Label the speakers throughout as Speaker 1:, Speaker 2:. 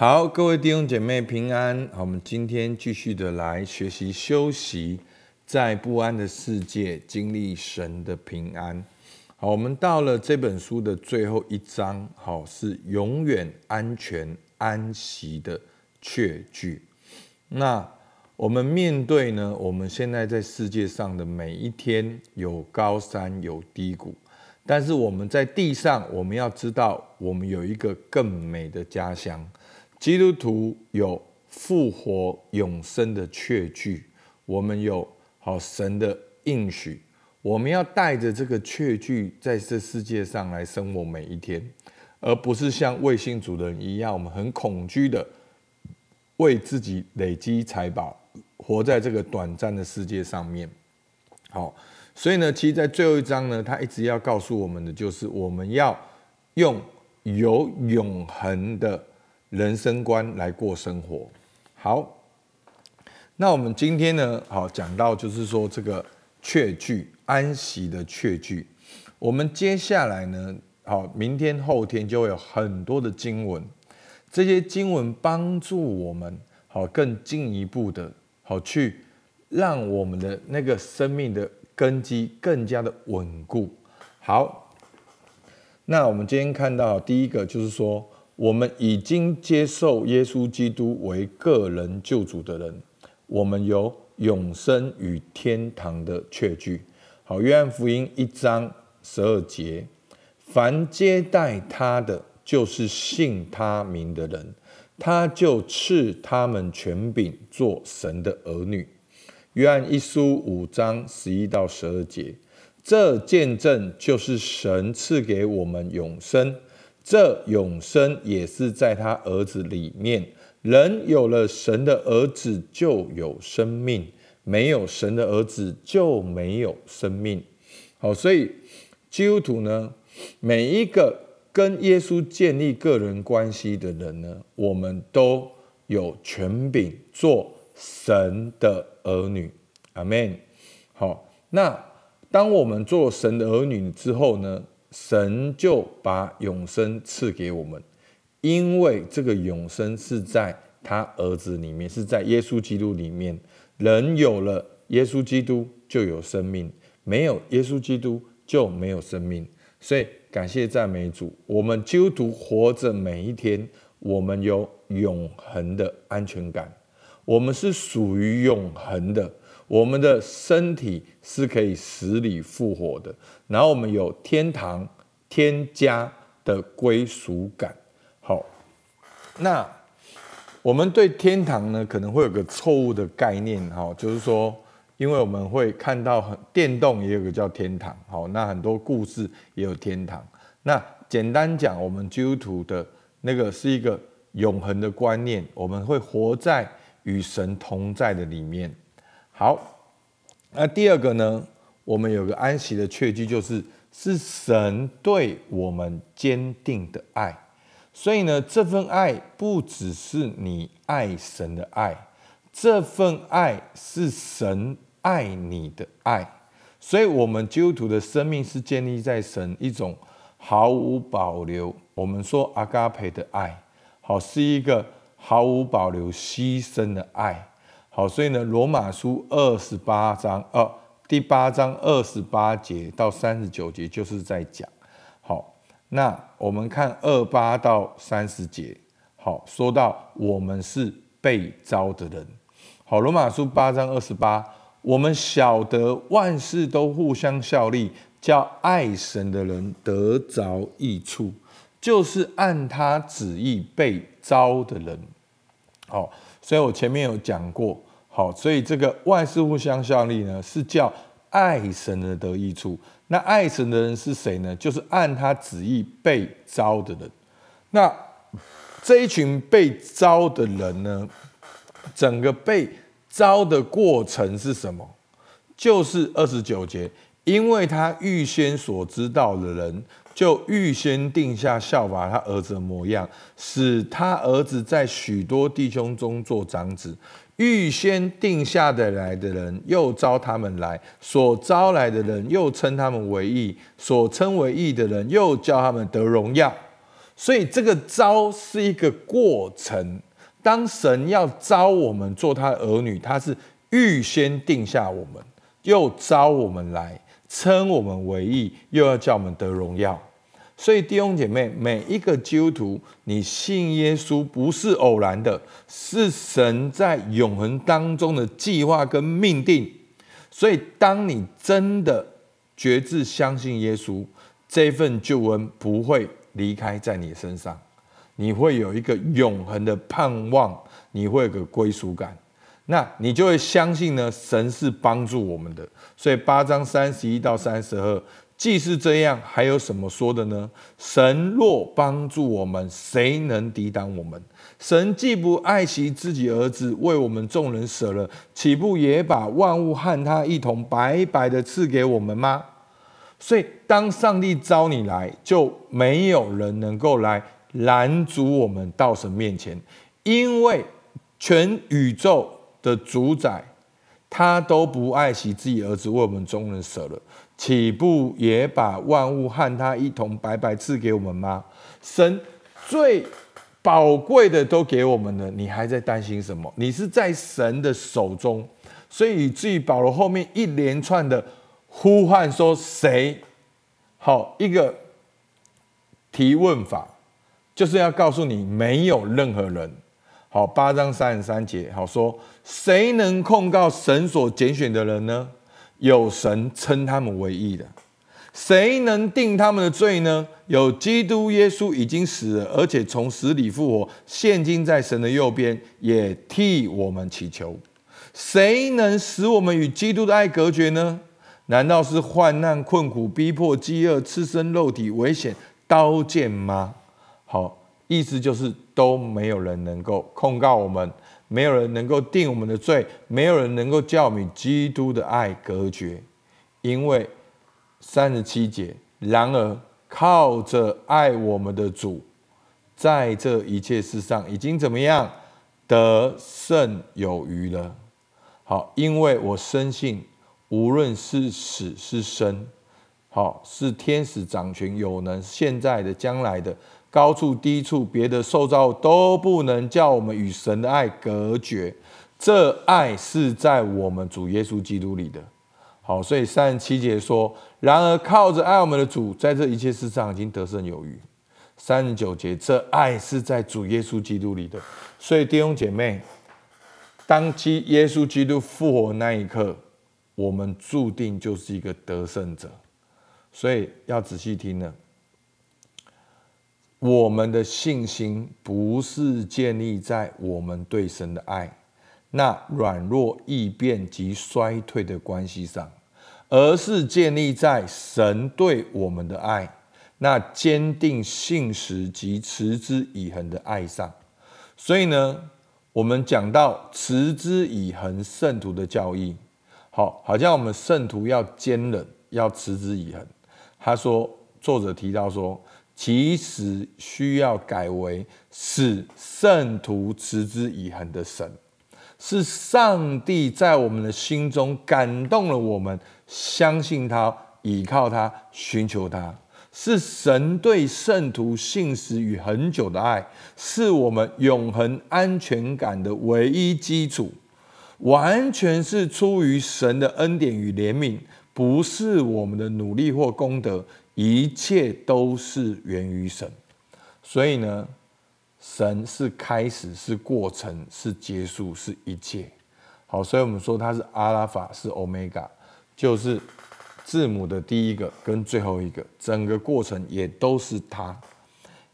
Speaker 1: 好，各位弟兄姐妹平安。好，我们今天继续的来学习休息，在不安的世界经历神的平安。好，我们到了这本书的最后一章，好，是永远安全安息的确据。那我们面对呢？我们现在在世界上的每一天，有高山有低谷，但是我们在地上，我们要知道，我们有一个更美的家乡。基督徒有复活永生的确据，我们有好神的应许，我们要带着这个确据在这世界上来生活每一天，而不是像卫星主人一样，我们很恐惧的为自己累积财宝，活在这个短暂的世界上面。好，所以呢，其实，在最后一章呢，他一直要告诉我们的，就是我们要用有永恒的。人生观来过生活，好。那我们今天呢，好讲到就是说这个确据安息的确据。我们接下来呢，好，明天后天就会有很多的经文，这些经文帮助我们好更进一步的，好去让我们的那个生命的根基更加的稳固。好，那我们今天看到第一个就是说。我们已经接受耶稣基督为个人救主的人，我们有永生与天堂的确据。好，约翰福音一章十二节，凡接待他的，就是信他名的人，他就赐他们权柄做神的儿女。约翰一书五章十一到十二节，这见证就是神赐给我们永生。这永生也是在他儿子里面。人有了神的儿子，就有生命；没有神的儿子，就没有生命。好，所以基督徒呢，每一个跟耶稣建立个人关系的人呢，我们都有权柄做神的儿女。阿门。好，那当我们做神的儿女之后呢？神就把永生赐给我们，因为这个永生是在他儿子里面，是在耶稣基督里面。人有了耶稣基督就有生命，没有耶稣基督就没有生命。所以感谢赞美主，我们基督徒活着每一天，我们有永恒的安全感，我们是属于永恒的。我们的身体是可以死里复活的，然后我们有天堂、天家的归属感。好，那我们对天堂呢，可能会有个错误的概念，哈，就是说，因为我们会看到很电动也有个叫天堂，好，那很多故事也有天堂。那简单讲，我们基督徒的那个是一个永恒的观念，我们会活在与神同在的里面。好，那第二个呢？我们有个安息的确据，就是是神对我们坚定的爱。所以呢，这份爱不只是你爱神的爱，这份爱是神爱你的爱。所以，我们基督徒的生命是建立在神一种毫无保留，我们说阿嘎培的爱，好，是一个毫无保留牺牲的爱。好，所以呢，《罗马书》二十八章，哦，第八章二十八节到三十九节就是在讲。好，那我们看二八到三十节，好，说到我们是被招的人。好，《罗马书》八章二十八，我们晓得万事都互相效力，叫爱神的人得着益处，就是按他旨意被招的人。好。所以我前面有讲过，好，所以这个万事互相效力呢，是叫爱神的得益处。那爱神的人是谁呢？就是按他旨意被招的人。那这一群被招的人呢，整个被招的过程是什么？就是二十九节，因为他预先所知道的人。就预先定下效法他儿子的模样，使他儿子在许多弟兄中做长子。预先定下的来的人，又招他们来；所招来的人，又称他们为义；所称为义的人，又叫他们得荣耀。所以这个招是一个过程。当神要招我们做他的儿女，他是预先定下我们，又招我们来，称我们为义，又要叫我们得荣耀。所以弟兄姐妹，每一个基督徒，你信耶稣不是偶然的，是神在永恒当中的计划跟命定。所以，当你真的决志相信耶稣，这份救恩不会离开在你身上。你会有一个永恒的盼望，你会有个归属感，那你就会相信呢，神是帮助我们的。所以八章三十一到三十二，既是这样，还有什么说的呢？神若帮助我们，谁能抵挡我们？神既不爱惜自己儿子，为我们众人舍了，岂不也把万物和他一同白白的赐给我们吗？所以，当上帝招你来，就没有人能够来。拦阻我们到神面前，因为全宇宙的主宰，他都不爱惜自己儿子为我们众人舍了，岂不也把万物和他一同白白赐给我们吗？神最宝贵的都给我们了，你还在担心什么？你是在神的手中，所以以至于保罗后面一连串的呼唤说：“谁？”好，一个提问法。就是要告诉你，没有任何人。好，八章三十三节，好说，谁能控告神所拣选的人呢？有神称他们为义的。谁能定他们的罪呢？有基督耶稣已经死了，而且从死里复活，现今在神的右边，也替我们祈求。谁能使我们与基督的爱隔绝呢？难道是患难、困苦、逼迫、饥饿、赤身肉体、危险、刀剑吗？好，意思就是都没有人能够控告我们，没有人能够定我们的罪，没有人能够叫我们基督的爱隔绝。因为三十七节，然而靠着爱我们的主，在这一切事上已经怎么样得胜有余了。好，因为我深信，无论是死是生，好是天使掌权有能，现在的将来的。高处低处，别的受造都不能叫我们与神的爱隔绝。这爱是在我们主耶稣基督里的。好，所以三十七节说：“然而靠着爱我们的主，在这一切事上已经得胜有余。”三十九节，这爱是在主耶稣基督里的。所以弟兄姐妹，当基耶稣基督复活那一刻，我们注定就是一个得胜者。所以要仔细听了。我们的信心不是建立在我们对神的爱那软弱易变及衰退的关系上，而是建立在神对我们的爱那坚定信实及持之以恒的爱上。所以呢，我们讲到持之以恒圣徒的教义，好，好像我们圣徒要坚忍，要持之以恒。他说，作者提到说。其实需要改为使圣徒持之以恒的神，是上帝在我们的心中感动了我们，相信他，倚靠他，寻求他，是神对圣徒信实与恒久的爱，是我们永恒安全感的唯一基础，完全是出于神的恩典与怜悯，不是我们的努力或功德。一切都是源于神，所以呢，神是开始，是过程，是结束，是一切。好，所以我们说它是阿拉法，是欧米伽，就是字母的第一个跟最后一个，整个过程也都是他。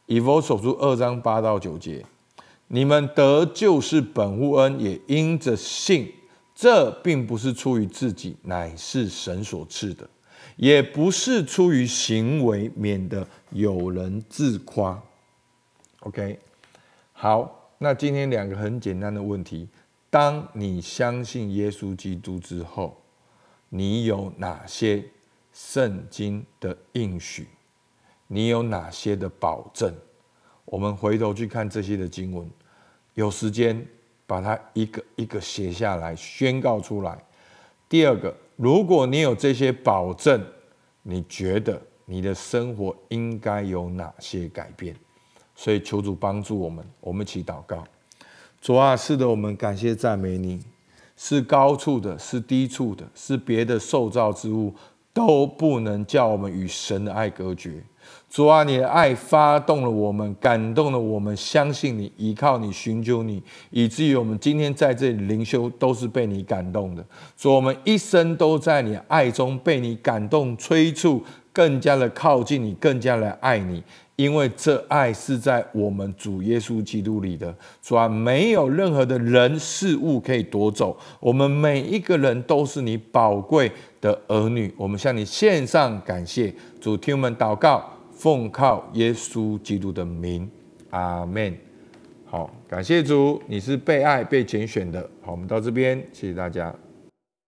Speaker 1: 以佛所书二章八到九节，你们得救是本乎恩，也因着信，这并不是出于自己，乃是神所赐的。也不是出于行为，免得有人自夸。OK，好，那今天两个很简单的问题：当你相信耶稣基督之后，你有哪些圣经的应许？你有哪些的保证？我们回头去看这些的经文，有时间把它一个一个写下来，宣告出来。第二个。如果你有这些保证，你觉得你的生活应该有哪些改变？所以求主帮助我们，我们一起祷告。主啊，是的，我们感谢赞美你，是高处的，是低处的，是别的受造之物，都不能叫我们与神的爱隔绝。主啊，你的爱发动了我们，感动了我们，相信你，依靠你，寻求你，以至于我们今天在这里灵修，都是被你感动的。主，我们一生都在你爱中被你感动、催促，更加的靠近你，更加的爱你，因为这爱是在我们主耶稣基督里的。主啊，没有任何的人事物可以夺走，我们每一个人都是你宝贵的儿女。我们向你献上感谢，主，听我们祷告。奉靠耶稣基督的名，阿门。好，感谢主，你是被爱、被拣选的。好，我们到这边，谢谢大家。